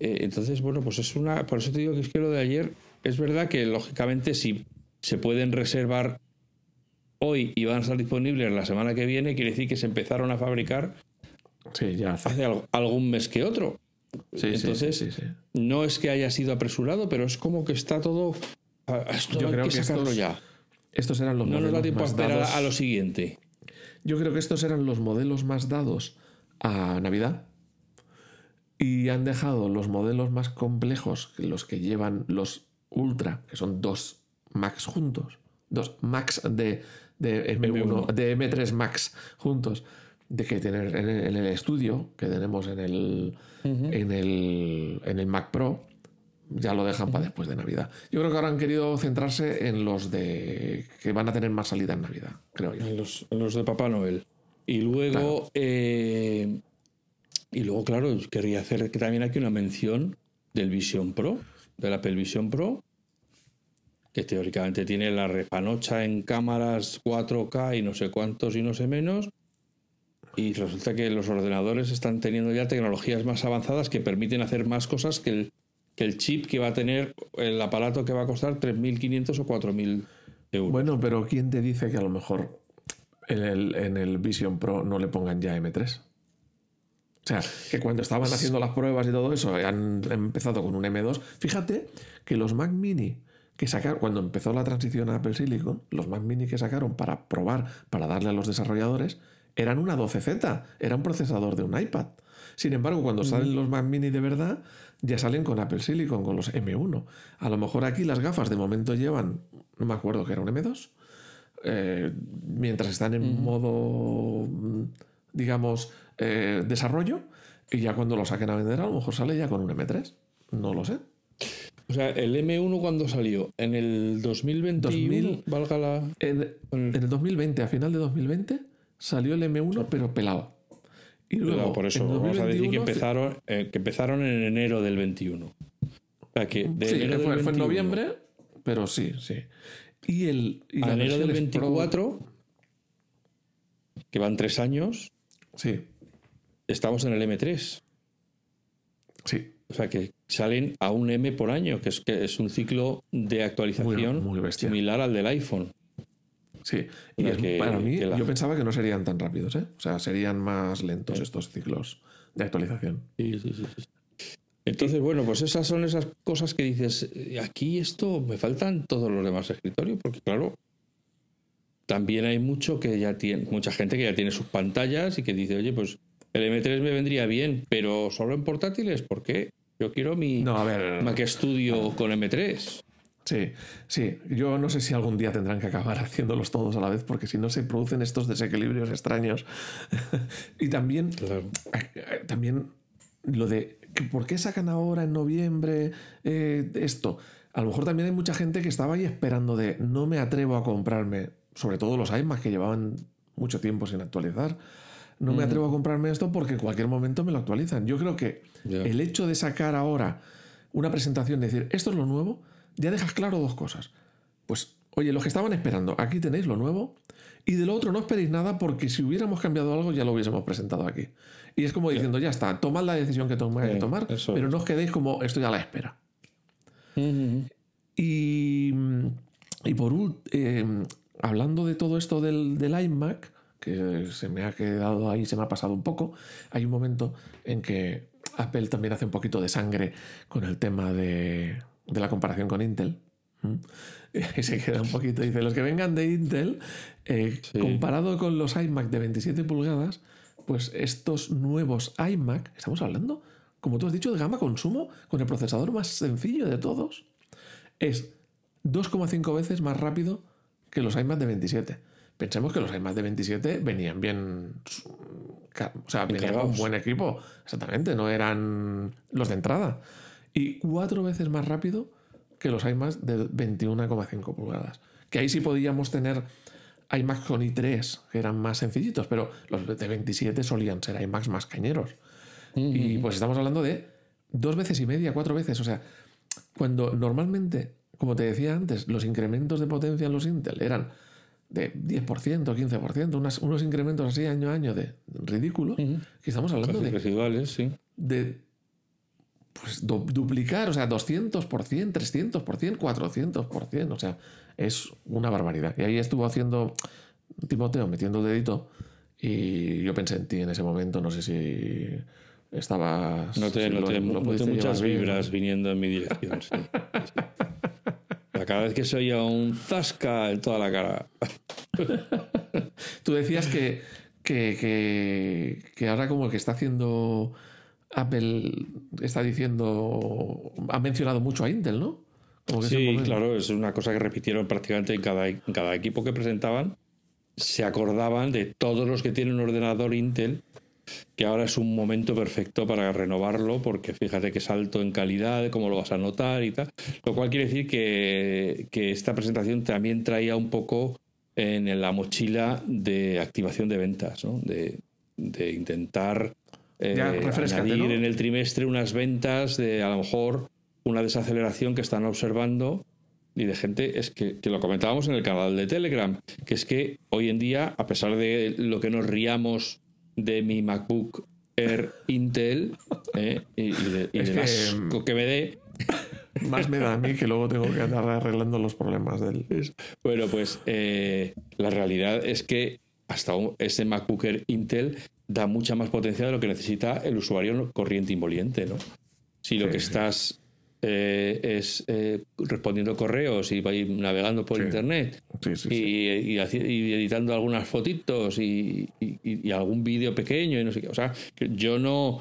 Eh, entonces, bueno, pues es una. Por eso te digo que es que lo de ayer es verdad que lógicamente si se pueden reservar hoy y van a estar disponibles la semana que viene, quiere decir que se empezaron a fabricar Sí, ya hace. hace al- algún mes que otro. Sí, Entonces, sí, sí, sí. no es que haya sido apresurado, pero es como que está todo. a- a Esto Yo hay creo que que sacarlo estos ya. Estos eran los No nos da tiempo a esperar dados- a lo siguiente. Yo creo que estos eran los modelos más dados a Navidad y han dejado los modelos más complejos, los que llevan los Ultra, que son dos Max juntos, dos Max de, de M1, de M3 Max juntos, de que tener en el, en el estudio que tenemos en el, en el, en el Mac Pro, ya lo dejan para después de Navidad. Yo creo que ahora han querido centrarse en los de que van a tener más salida en Navidad, creo yo. En los, en los de Papá Noel. Y luego, eh, y luego, claro, querría hacer que también aquí una mención del Vision Pro, del Apple Vision Pro, que teóricamente tiene la repanocha en cámaras 4K y no sé cuántos y no sé menos. Y resulta que los ordenadores están teniendo ya tecnologías más avanzadas que permiten hacer más cosas que el, que el chip que va a tener el aparato que va a costar 3.500 o 4.000 euros. Bueno, pero ¿quién te dice que a lo mejor en el, en el Vision Pro no le pongan ya M3? O sea, que cuando estaban haciendo las pruebas y todo eso, han empezado con un M2. Fíjate que los Mac Mini que sacaron, cuando empezó la transición a Apple Silicon, los Mac Mini que sacaron para probar, para darle a los desarrolladores, eran una 12Z, era un procesador de un iPad. Sin embargo, cuando salen los Mac Mini de verdad, ya salen con Apple Silicon, con los M1. A lo mejor aquí las gafas de momento llevan, no me acuerdo que era un M2, eh, mientras están en modo, digamos, eh, desarrollo, y ya cuando lo saquen a vender, a lo mejor sale ya con un M3. No lo sé. O sea, el M1 cuando salió, en el 2021, valga la... En, en, el 2020, a final de 2020, salió el M1, pero pelado. Y luego, por eso, vamos a decir que empezaron, eh, que empezaron en enero del 21. O sea, que de sí, enero fue, del fue 21, en noviembre, pero sí, sí. Y el. Y a la enero del versión Pro- 24, que van tres años, sí, estamos en el M3. sí. O sea, que salen a un M por año, que es, que es un ciclo de actualización Muy- similar al del iPhone. Sí, y es- que- para mí, la- yo pensaba que no serían tan rápidos, ¿eh? O sea, serían más lentos estos ciclos de actualización. Sí, sí, sí, sí. Entonces, bueno, pues esas son esas cosas que dices, eh, aquí esto me faltan todos los demás escritorios, porque claro, también hay mucho que ya tiene, mucha gente que ya tiene sus pantallas y que dice, oye, pues el M3 me vendría bien, pero solo en portátiles, ¿por qué? Yo quiero mi No, a ver. Mac Studio con M3. Sí, sí. Yo no sé si algún día tendrán que acabar haciéndolos todos a la vez, porque si no se producen estos desequilibrios extraños. y también, Claro. también lo de por qué sacan ahora en noviembre eh, esto. A lo mejor también hay mucha gente que estaba ahí esperando de no me atrevo a comprarme, sobre todo los iMac que llevaban mucho tiempo sin actualizar. No me atrevo a comprarme esto porque en cualquier momento me lo actualizan. Yo creo que el hecho de sacar ahora una presentación decir esto es lo nuevo, ya dejas claro dos cosas. Pues, oye, los que estaban esperando, aquí tenéis lo nuevo. Y de lo otro no esperéis nada porque si hubiéramos cambiado algo ya lo hubiésemos presentado aquí. Y es como diciendo, ya está, tomad la decisión que tengáis que Sí, tomar, pero no os quedéis como estoy a la espera. Y, y por último, hablando de todo esto del, del iMac, que se me ha quedado ahí, se me ha pasado un poco, hay un momento en que Apple también hace un poquito de sangre con el tema de, de la comparación con Intel. Y se queda un poquito, dice, los que vengan de Intel, eh, Sí. comparado con los iMac de 27 pulgadas, pues estos nuevos iMac, estamos hablando, como tú has dicho, de gama consumo, con el procesador más sencillo de todos, es 2,5 veces más rápido que los iMac de 27. Pensemos que los iMac de 27 venían bien. O sea, venían con cargados. buen equipo. Exactamente, no eran los de entrada. Y cuatro veces más rápido que los iMac de 21,5 pulgadas. Que ahí sí podíamos tener iMac con i3, que eran más sencillitos, pero los de 27 solían ser iMacs más cañeros. Y pues estamos hablando de dos veces y media, cuatro veces. O sea, cuando normalmente, como te decía antes, los incrementos de potencia en los Intel eran de 10%, 15%, unas- unos incrementos así año a año de ridículo, que estamos hablando Casi de, residuales, sí. de pues, du- duplicar, o sea, 200%, 300%, 400%, o sea, es una barbaridad. Y ahí estuvo haciendo Timoteo, metiendo el dedito, y yo pensé en ti en ese momento, no sé si estabas... Si lo- noté, lo noté pudiste muchas llevar bien. vibras viniendo en mi dirección. sí. Cada vez que se oía un zasca en toda la cara. Tú decías que, que, que, que ahora como que está haciendo Apple, está diciendo, ha mencionado mucho a Intel, ¿no? Como que Sí, claro, es una cosa que repitieron prácticamente en cada, en cada equipo que presentaban. Se acordaban de todos los que tienen un ordenador Intel, que ahora es un momento perfecto para renovarlo, porque fíjate qué salto en calidad, cómo lo vas a notar y tal. Lo cual quiere decir que, que esta presentación también traía un poco en la mochila de activación de ventas, ¿no? de, de intentar eh, añadir en el trimestre unas ventas de a lo mejor una desaceleración que están observando y de gente, es que, que, lo comentábamos en el canal de Telegram, que es que hoy en día, a pesar de lo que nos riamos de mi MacBook Air Intel eh, y, de, y que me dé, más me da a mí que luego tengo que andar arreglando los problemas del. Bueno, pues eh, la realidad es que hasta ese MacBook Air Intel da mucha más potencia de lo que necesita el usuario corriente inmoliente, ¿no? Si lo que estás eh, es eh, respondiendo correos y navegando por internet y, editando algunas fotitos y, algún vídeo pequeño y no sé qué. O sea, yo no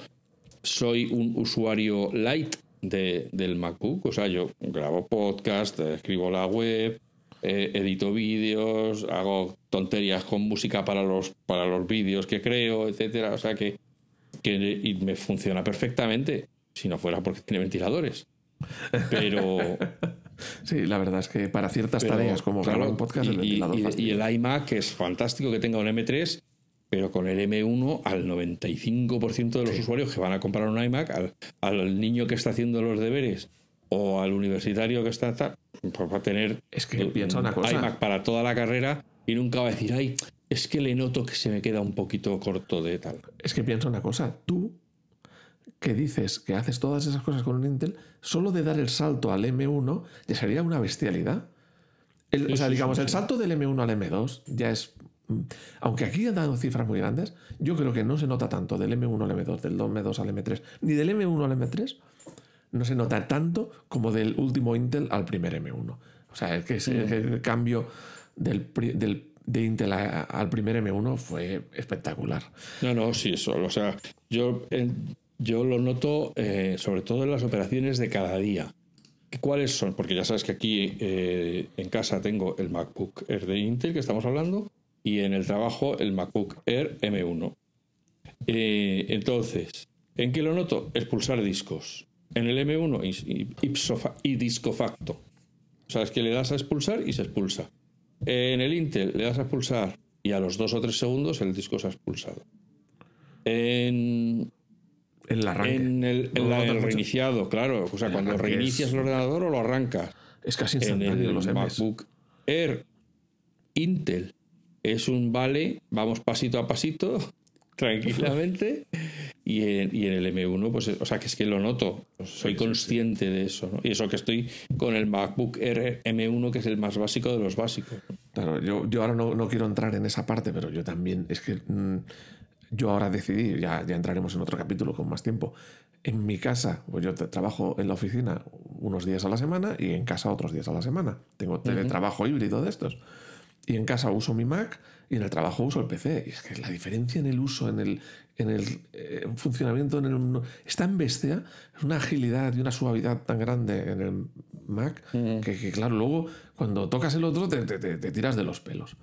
soy un usuario light de, del MacBook. O sea, yo grabo podcast, escribo la web, eh, edito vídeos, hago tonterías con música para los, para los vídeos que creo, etcétera. O sea que, que y me funciona perfectamente, si no fuera porque tiene ventiladores. Pero. Sí, la verdad es que para ciertas tareas como grabar un podcast, el ventilador y, y, el iMac es fantástico que tenga un M3 pero con el M1 al 95% de los usuarios que van a comprar un iMac, al, niño que está haciendo los deberes o al universitario que está, pues va a tener es que piensa una cosa. iMac para toda la carrera y nunca va a decir, ay, es que le noto que se me queda un poquito corto de tal. Es que piensa una cosa, tú que dices que haces todas esas cosas con un Intel, solo de dar el salto al M1 ya sería una bestialidad. o sea, digamos, el salto del M1 al M2 ya es aunque aquí han dado cifras muy grandes, yo creo que no se nota tanto del M1 al M2, del 2M2 al M3, ni del M1 al M3, no se nota tanto como del último Intel al primer M1. O sea, es que el cambio del, de Intel al primer M1 fue espectacular. No, no, sí, eso. O sea, yo, yo lo noto eh, sobre todo en las operaciones de cada día. ¿Cuáles son? Porque ya sabes que aquí eh, en casa tengo el MacBook Air de Intel que estamos hablando y en el trabajo el MacBook Air M1. Eh, entonces, ¿en qué lo noto? Expulsar discos. En el M1 ipso y disco facto. O sea, es que le das a expulsar y se expulsa. En el Intel le das a expulsar y a los dos o tres segundos el disco se ha expulsado. En, el arranque. En el, reiniciado, claro. O sea, cuando reinicias el ordenador o lo arrancas. Es casi instantáneo en el MacBook Air Intel es un vale, vamos pasito a pasito, tranquilamente. Y en, y en, el M1, pues, o sea, que es que lo noto, soy consciente de eso. ¿no? Y eso que estoy con el MacBook Air M1, que es el más básico de los básicos. Claro, yo, yo ahora no, no, quiero entrar en esa parte, pero yo también, es que mm, yo ahora decidí, ya, ya entraremos en otro capítulo con más tiempo. En mi casa, pues yo trabajo en la oficina unos días a la semana y en casa otros días a la semana. Tengo teletrabajo híbrido de estos. Y en casa uso mi Mac y en el trabajo uso el PC. Y es que la diferencia en el uso, en el, en el eh, funcionamiento, en el, es tan bestia, es una agilidad y una suavidad tan grande en el Mac que, claro, luego cuando tocas el otro te, te, tiras de los pelos.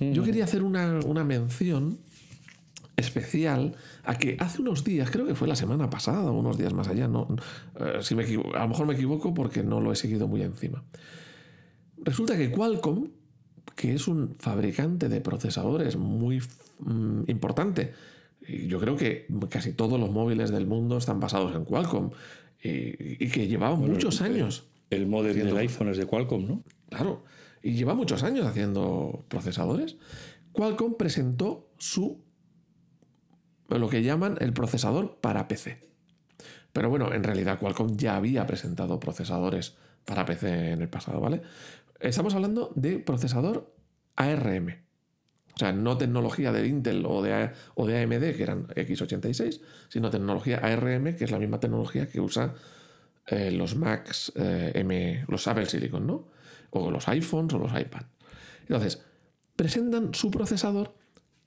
Yo quería hacer una, una, mención especial a que hace unos días, creo que fue la semana pasada unos días más allá, no, eh, si me a lo mejor me equivoco porque no lo he seguido muy encima. Resulta que Qualcomm que es un fabricante de procesadores muy mm, importante. Yo creo que casi todos los móviles del mundo están basados en Qualcomm y, que llevaba muchos años. El modelo del iPhone es de Qualcomm, ¿no? Claro, y lleva muchos años haciendo procesadores. Qualcomm presentó su lo que llaman el procesador para PC. Pero bueno, en realidad Qualcomm ya había presentado procesadores para PC en el pasado, ¿vale? Estamos hablando de procesador ARM. O sea, no tecnología de Intel o de, o de AMD, que eran x86, sino tecnología ARM, que es la misma tecnología que usa eh, los Macs eh, M, los Apple Silicon, ¿no? O los iPhones o los iPad. Entonces, presentan su procesador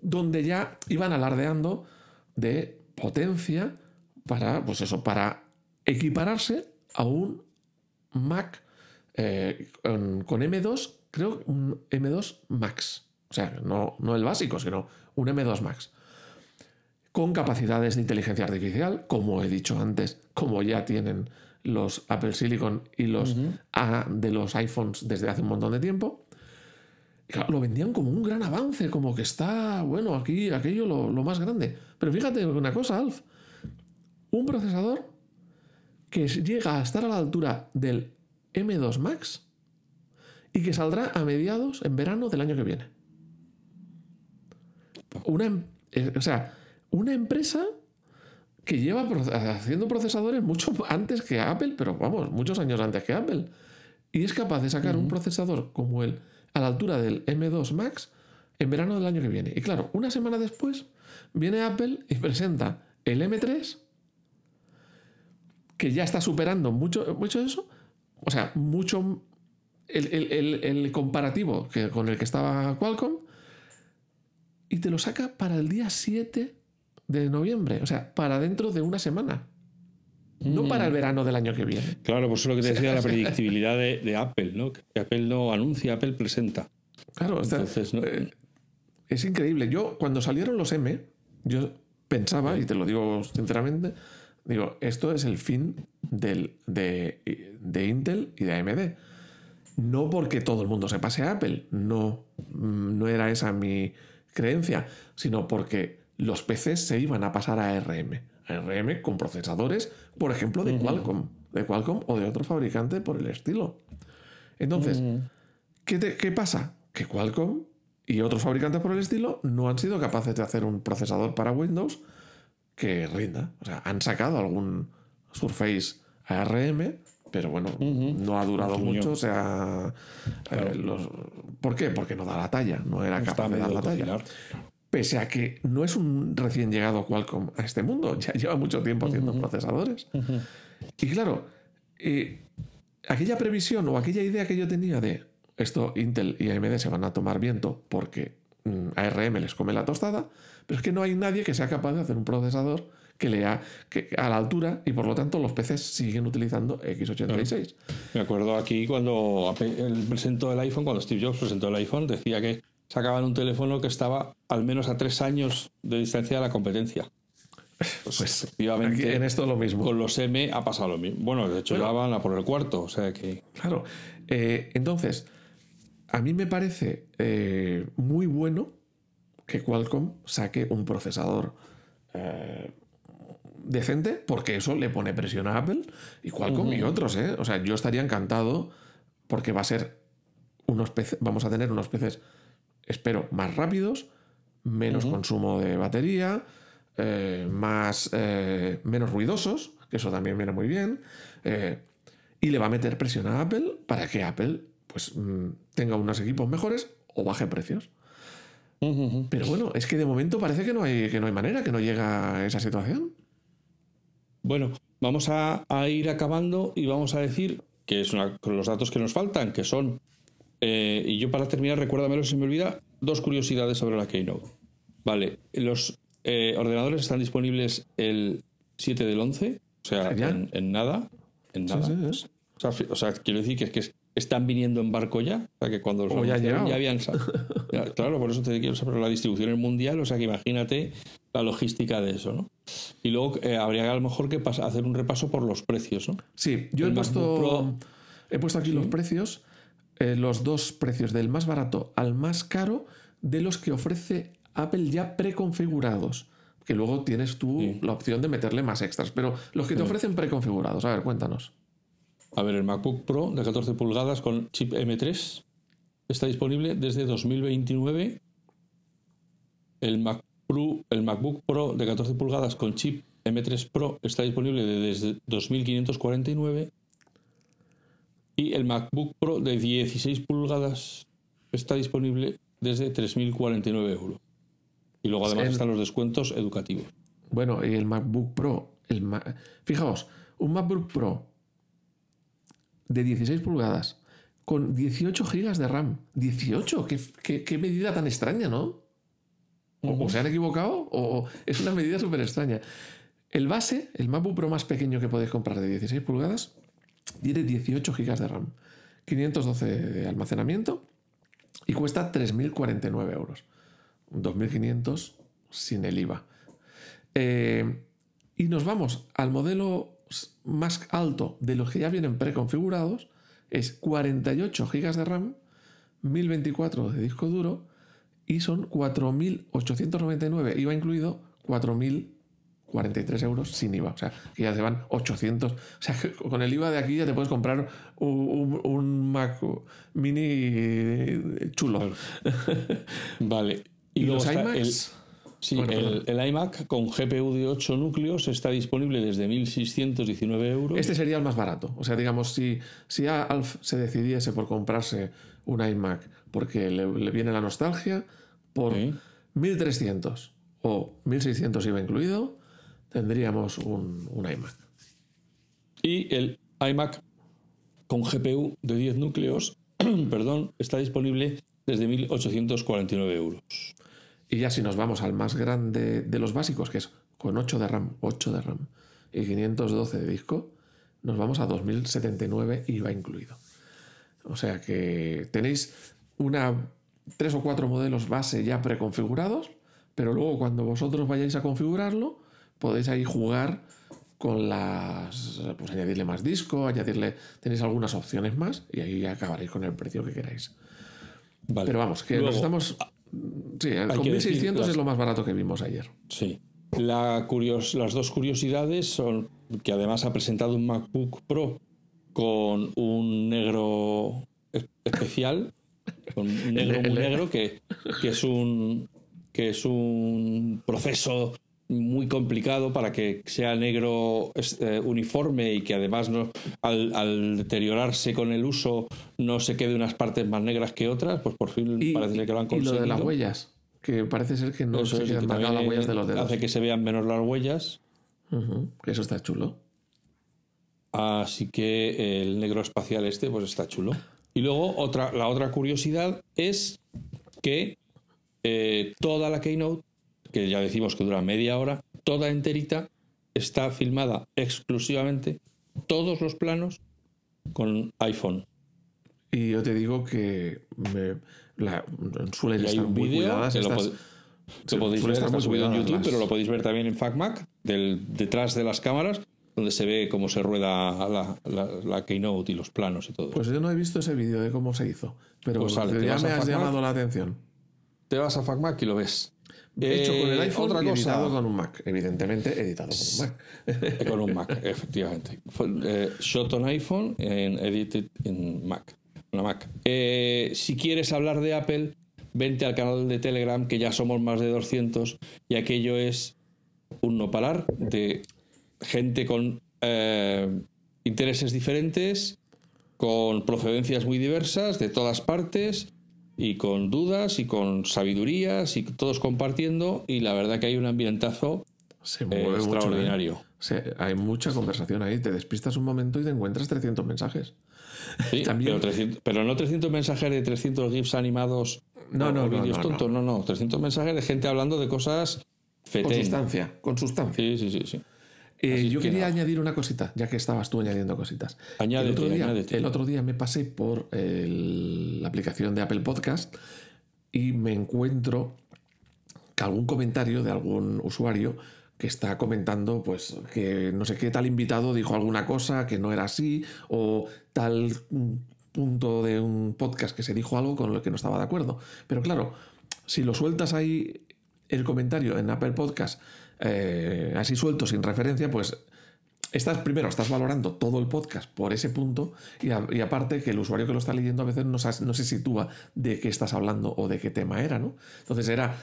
donde ya iban alardeando de potencia para, pues eso, para equipararse a un Mac eh, con, M2, creo un M2 Max. O sea, no, no el básico, sino un M2 Max. Con capacidades de inteligencia artificial, como he dicho antes, como ya tienen los Apple Silicon y los A de los iPhones desde hace un montón de tiempo. lo vendían como un gran avance, como que está, bueno, aquí, aquello lo, lo más grande. Pero fíjate una cosa, Alf. Un procesador que llega a estar a la altura del M2 Max y que saldrá a mediados en verano del año que viene. Una, em, eh, o sea, una empresa que lleva haciendo procesadores mucho antes que Apple, pero vamos, muchos años antes que Apple. Y es capaz de sacar un procesador como el a la altura del M2 Max en verano del año que viene. Y claro, una semana después viene Apple y presenta el M3, que ya está superando mucho, mucho eso, o sea, mucho el, comparativo que, con el que estaba Qualcomm, y te lo saca para el día 7 de noviembre, o sea, para dentro de una semana. No para el mm. verano del año que viene. Claro, por eso lo que te decía la predictibilidad de, Apple, ¿no? Que Apple no anuncia, Apple presenta. Claro, Entonces, eh, es increíble. Yo, cuando salieron los M, yo pensaba, y te lo digo sinceramente, digo, esto es el fin del, de, de Intel y de AMD. No porque todo el mundo se pase a Apple, no, mm, no era esa mi creencia, sino porque los PCs se iban a pasar a ARM. ARM con procesadores, por ejemplo, de Qualcomm, de Qualcomm o de otro fabricante por el estilo. Entonces, ¿qué, ¿qué pasa? Que Qualcomm y otros fabricantes por el estilo no han sido capaces de hacer un procesador para Windows que rinda. O sea, han sacado algún Surface ARM, pero bueno, no ha durado mucho. O sea, eh, ¿por qué? Porque no da la talla, no era capaz de dar la talla. Pese a que no es un recién llegado Qualcomm a este mundo, ya lleva mucho tiempo haciendo procesadores. Y claro, eh, aquella previsión o aquella idea que yo tenía de esto Intel y AMD se van a tomar viento porque mm, ARM les come la tostada, pero es que no hay nadie que sea capaz de hacer un procesador que lea que, a la altura y por lo tanto los PCs siguen utilizando x86. Me acuerdo aquí cuando presentó el iPhone, cuando Steve Jobs presentó el iPhone, decía que sacaban un teléfono que estaba al menos a tres años de distancia de la competencia. Pues, pues efectivamente, en esto lo mismo. Con los M ha pasado lo mismo. Bueno, de hecho ya van a por el cuarto, o sea que. Claro. Eh, entonces, a mí me parece eh, muy bueno que Qualcomm saque un procesador eh, decente, porque eso le pone presión a Apple y Qualcomm y otros, ¿eh? O sea, yo estaría encantado porque va a ser unos peces, vamos a tener unos peces, espero, más rápidos, menos consumo de batería, eh, más, eh, menos ruidosos, que eso también viene muy bien, y le va a meter presión a Apple para que Apple pues, mm, tenga unos equipos mejores o baje precios. Pero bueno, es que de momento parece que no hay, que no hay manera, que no llega a esa situación. Bueno, vamos a, ir acabando y vamos a decir que es una, con los datos que nos faltan, que son, eh, y yo para terminar, recuérdamelo si me olvida, dos curiosidades sobre la Keynote. Vale, los eh, ordenadores están disponibles el 7 del 11, o sea, en, nada. En nada. O, sea, quiero decir que, es que están viniendo en barco ya. O sea, que cuando los ya, ya, habían. claro, por eso te quiero saber la distribución mundial. O sea, que imagínate la logística de eso, ¿no? Y luego eh, habría a lo mejor que hacer un repaso por los precios, ¿no? Sí, yo he puesto, he puesto aquí los precios, eh, los dos precios, del más barato al más caro, de los que ofrece Apple ya preconfigurados. Que luego tienes tú la opción de meterle más extras, pero los que te ofrecen preconfigurados. A ver, cuéntanos. A ver, el MacBook Pro de 14 pulgadas con chip M3 está disponible desde 2029. El Mac el MacBook Pro de 14 pulgadas con chip M3 Pro está disponible desde 2.549 y el MacBook Pro de 16 pulgadas está disponible desde 3.049 euros. Y luego además están los descuentos educativos. Bueno, y el MacBook Pro, el fijaos, un MacBook Pro de 16 pulgadas con 18 GB de RAM. 18, qué medida tan extraña, ¿no? O, se han equivocado o es una medida súper extraña. El base, el MacBook Pro más pequeño que podéis comprar de 16 pulgadas, tiene 18 GB de RAM, 512 de almacenamiento y cuesta 3.049 euros. 2.500 sin el IVA. Eh, y nos vamos al modelo más alto de los que ya vienen preconfigurados, es 48 GB de RAM, 1024 de disco duro y son 4.899, IVA incluido 4.043 euros sin IVA. O sea, que ya te van 800. O sea, que con el IVA de aquí ya te puedes comprar un, un Mac mini chulo. Vale. Y, luego los iMacs. Sí, Bueno, el, el iMac con GPU de 8 núcleos está disponible desde 1.619 euros. Este sería el más barato. O sea, digamos, si, si Alf se decidiese por comprarse un iMac porque le, le viene la nostalgia, por Sí. 1300 o 1600 IVA incluido, tendríamos un, un iMac. Y el iMac con GPU de 10 núcleos, perdón, está disponible desde 1.849 euros. Y ya si nos vamos al más grande de los básicos, que es con 8 de RAM, 8 de RAM y 512 de disco, nos vamos a 2079 IVA incluido. O sea que tenéis una tres o cuatro modelos base ya preconfigurados, pero luego cuando vosotros vayáis a configurarlo, podéis ahí jugar con las pues añadirle más disco, añadirle tenéis algunas opciones más y ahí acabaréis con el precio que queráis. Vale. Pero vamos, que Luego, nos estamos sí, con que decir 1600 las- es lo más barato que vimos ayer. Sí. La curios- las dos curiosidades son que además ha presentado un MacBook Pro con un negro es- especial, con un negro El- muy el- negro que, que es un que es un proceso muy complicado para que sea negro eh, uniforme y que además no al, al deteriorarse con el uso no se quede unas partes más negras que otras, pues por fin Y, parece que lo han y lo conseguido. de las huellas, que parece ser que no Eso se es, quedan que marcadas las huellas de los dedos. hace que se vean menos las huellas. Eso está chulo. Así que el negro espacial este pues está chulo. Y luego otra, la otra curiosidad es que eh, toda la keynote, que ya decimos que dura media hora, toda enterita está filmada exclusivamente, todos los planos, con iPhone. Y yo te digo que me, la- suelen estar un muy vídeo cuidadas que lo, estas- pod- sí, lo podéis ver, estar está muy subido en YouTube, las- pero lo podéis ver también en FacMac, del, detrás de las cámaras, donde se ve cómo se rueda la, la- la keynote y los planos y todo. Pues yo no he visto ese vídeo de cómo se hizo, pero Pues sale, ya me has FacMac. llamado la atención. Te vas a FacMac y lo ves. Hecho con el Eh, iPhone otra y editado cosa con un Mac. Evidentemente, editado con un Mac. con un Mac, efectivamente. Eh, shot on iPhone and edited in Mac. Una Mac. Eh, si quieres hablar de Apple, vente al canal de Telegram, que ya somos más de 200, y aquello es un no parar de gente con eh, intereses diferentes, con procedencias muy diversas, de todas partes, y con dudas y con sabidurías, y todos compartiendo, y la verdad que hay un ambientazo Se eh, mucho. ¿eh? extraordinario. Hay mucha conversación ahí. Te despistas un momento y te encuentras 300 mensajes. Sí, También- pero, 300 pero no 300 mensajes de 300 GIFs animados No, no, no, vídeos no, tontos, no. no, 300 mensajes de gente hablando de cosas Con fetén. sustancia. Con sustancia. Sí, sí, sí, sí. Eh, yo que quería nada. añadir una cosita, ya que estabas tú añadiendo cositas. Añádete, el, otro día, añádete. el otro día me pasé por el- la aplicación de Apple Podcast y me encuentro que algún comentario de algún usuario que está comentando pues que no sé qué tal invitado dijo alguna cosa que no era así o tal punto de un podcast que se dijo algo con lo que no estaba de acuerdo. Pero claro, si lo sueltas ahí el comentario en Apple Podcast eh, así suelto, sin referencia, pues estás primero, estás valorando todo el podcast por ese punto y, a- y aparte que el usuario que lo está leyendo a veces no, no se sitúa de qué estás hablando o de qué tema era, ¿no? Entonces era,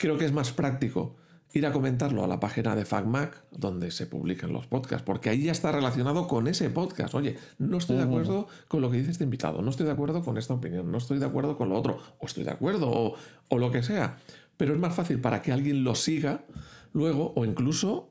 creo que es más práctico ir a comentarlo a la página de FacMac, donde se publican los podcasts, porque ahí ya está relacionado con ese podcast. Oye, no estoy de acuerdo con lo que dice este invitado, no estoy de acuerdo con esta opinión, no estoy de acuerdo con lo otro, o estoy de acuerdo, o, o lo que sea. Pero es más fácil para que alguien lo siga luego, o incluso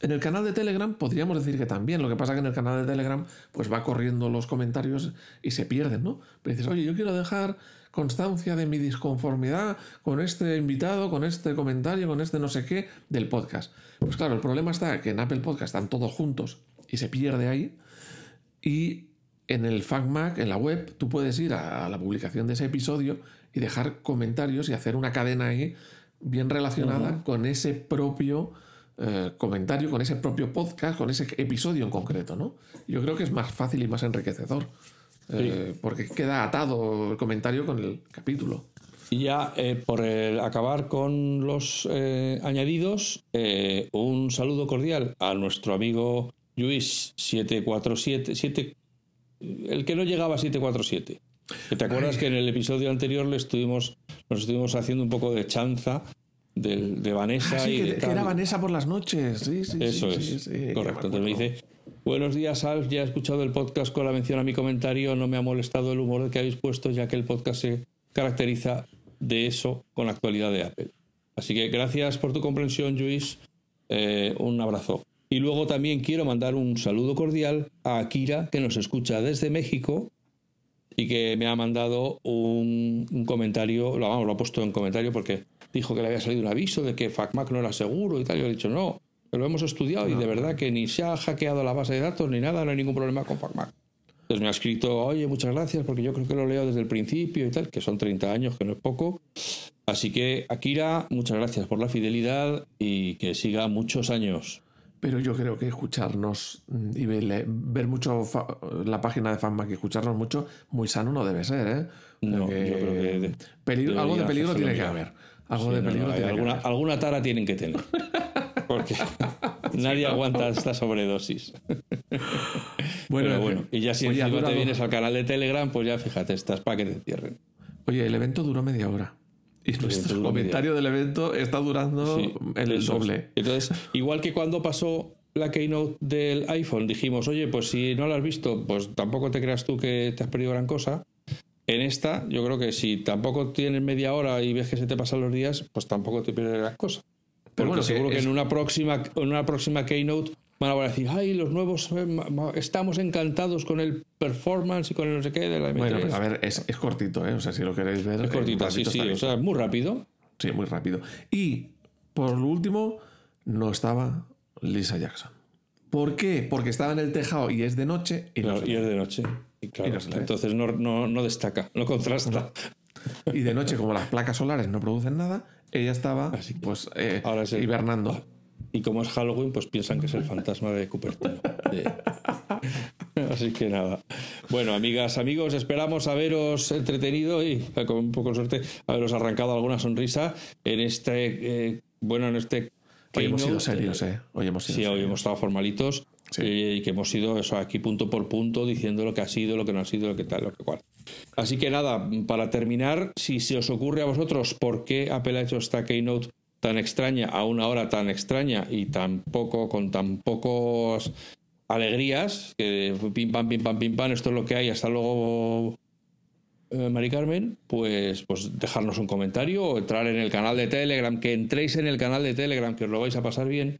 en el canal de Telegram podríamos decir que también. Lo que pasa que en el canal de Telegram pues va corriendo los comentarios y se pierden, ¿no? Pero dices, oye, yo quiero dejar constancia de mi disconformidad con este invitado, con este comentario, con este no sé qué del podcast. Pues claro, el problema está que en Apple Podcast están todos juntos y se pierde ahí. Y en el FacMac, en la web, tú puedes ir a, a la publicación de ese episodio y dejar comentarios y hacer una cadena ahí bien relacionada con ese propio eh, comentario, con ese propio podcast, con ese episodio en concreto, ¿no? Yo creo que es más fácil y más enriquecedor. eh, porque queda atado el comentario con el capítulo. Y ya eh, por acabar con los añadidos, un saludo cordial a nuestro amigo Luis 747, el que no llegaba a 747. ¿Te acuerdas que en el episodio anterior le estuvimos, nos estuvimos haciendo un poco de chanza de, Vanessa. Ah, y que, era Vanessa por las noches. Sí, sí, Eso sí, es. correcto. Entonces me dice: Buenos días, Alf. Ya he escuchado el podcast con la mención a mi comentario. No me ha molestado el humor que habéis puesto, ya que el podcast se caracteriza de eso con la actualidad de Apple. Así que gracias por tu comprensión, Luis. Eh, un abrazo. Y luego también quiero mandar un saludo cordial a Akira, que nos escucha desde México y que me ha mandado un, un comentario, lo, vamos, lo ha puesto en comentario porque dijo que le había salido un aviso de que FacMac no era seguro y tal. Yo he dicho, no, lo hemos estudiado y de verdad que ni se ha hackeado la base de datos ni nada, no hay ningún problema con FacMac. Entonces me ha escrito, oye, muchas gracias porque yo creo que lo leo desde el principio y tal, que son 30 años, que no es poco. Así que, Akira, muchas gracias por la fidelidad y que siga muchos años. Pero yo creo que escucharnos y ver, mucho la página de FacMac y escucharnos mucho, muy sano no debe ser, ¿eh? No, yo creo que algo de peligro tiene que haber. Algo de peligro. alguna, alguna tara tienen que tener. Porque nadie aguanta esta sobredosis. Bueno, bueno. Y ya si encima te vienes al canal de Telegram, pues ya fíjate, estás para que te cierren. Oye, el evento duró media hora. Y nuestro comentario del evento está durando el doble. Entonces, igual que cuando pasó la keynote del iPhone, dijimos, oye, pues si no la has visto, pues tampoco te creas tú que te has perdido gran cosa. En esta, yo creo que si tampoco tienes media hora y ves que se te pasan los días, pues tampoco te pierdes las cosas. Pero bueno, seguro que en una próxima, en una próxima keynote van a decir, ay, los nuevos, eh, estamos encantados con el performance y con el no sé qué de la M3. Bueno, a ver, es, cortito, ¿eh? O sea, si lo queréis ver. Es cortito, sí, sí, o sea, muy rápido. Sí, muy rápido. Y, por lo último, no estaba Lisa Jackson. ¿Por qué? Porque estaba en el tejado y es de noche. Y, y es de noche entonces no, destaca, no contrasta. Y de noche, como las placas solares no producen nada, ella estaba pues, eh, Ahora hibernando. Y como es Halloween, pues piensan que es el fantasma de Cupertino. Así que nada. Bueno, amigas, amigos, esperamos haberos entretenido y con un poco de suerte haberos arrancado alguna sonrisa en este, eh, bueno, en este Hoy hemos sido serios, ¿eh? Hoy hemos sido Sí, hoy hemos estado formalitos eh, y que hemos ido eso aquí punto por punto diciendo lo que ha sido, lo que no ha sido, lo que tal, lo que cual. Así que nada, para terminar, si se os ocurre a vosotros por qué Apple ha hecho esta keynote tan extraña a una hora tan extraña y tan poco, con tan pocos alegrías, que pim pam, pim pam, pim pam, esto es lo que hay, hasta luego eh, Mari Carmen, pues, pues dejarnos un comentario o entrar en el canal de Telegram, que entréis en el canal de Telegram, que os lo vais a pasar bien,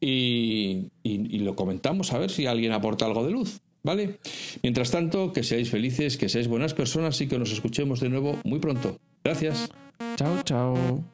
y, y, lo comentamos a ver si alguien aporta algo de luz. ¿Vale? Mientras tanto, que seáis felices, que seáis buenas personas y que nos escuchemos de nuevo muy pronto. Gracias. Chao, chao.